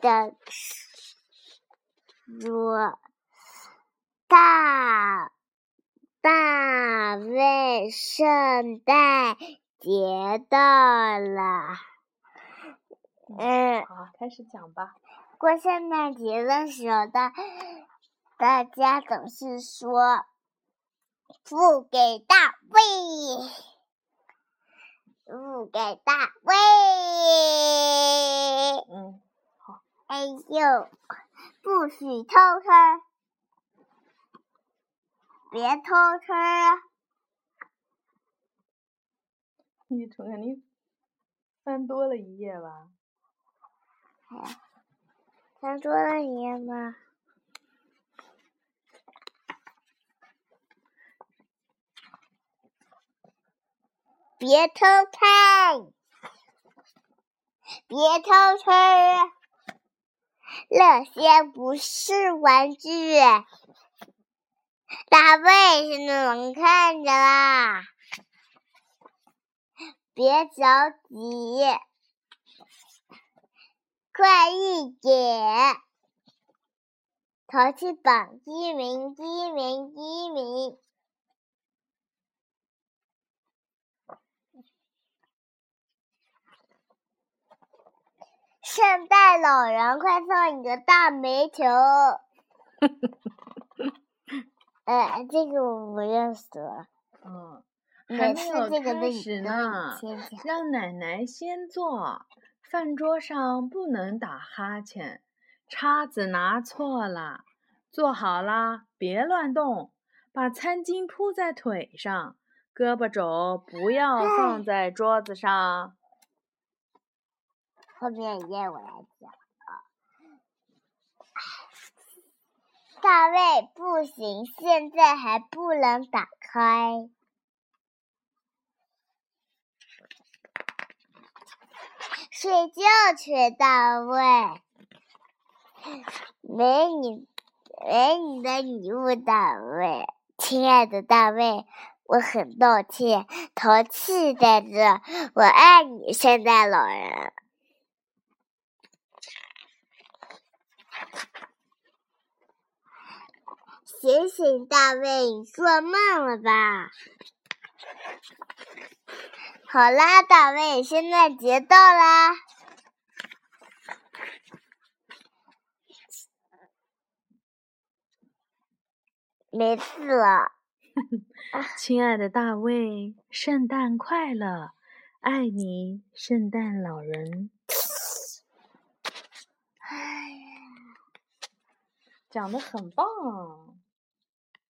的说：“大大卫，圣诞节到了。”嗯，好，开始讲吧。过圣诞节的时候，大大家总是说：“付给大卫，付给大卫。”哎呦，不许偷吃，别偷吃啊！你肯定翻多了一页吧？翻多了一页吗？别偷看，别偷吃，那些不是玩具。大卫现在能看着啦，别着急，快一点！淘气榜第一名，第一名，第一名。圣诞老人，快送你个大煤球！哎，这个我不认识。嗯，每次这个开始呢，让奶奶先坐。饭桌上不能打哈欠，叉子拿错了。坐好了，别乱动。把餐巾铺在腿上，胳膊肘不要放在桌子上。后面一页我来讲啊，大卫不行，现在还不能打开。睡觉去，大卫。没你，没你的礼物，大卫。亲爱的大卫，我很抱歉，淘气在这。我爱你，圣诞老人。醒醒，大卫，你做梦了吧？好啦，大卫，圣诞节到啦！没事了。亲爱的大卫，圣诞快乐！爱你，圣诞老人。哎呀，讲的很棒。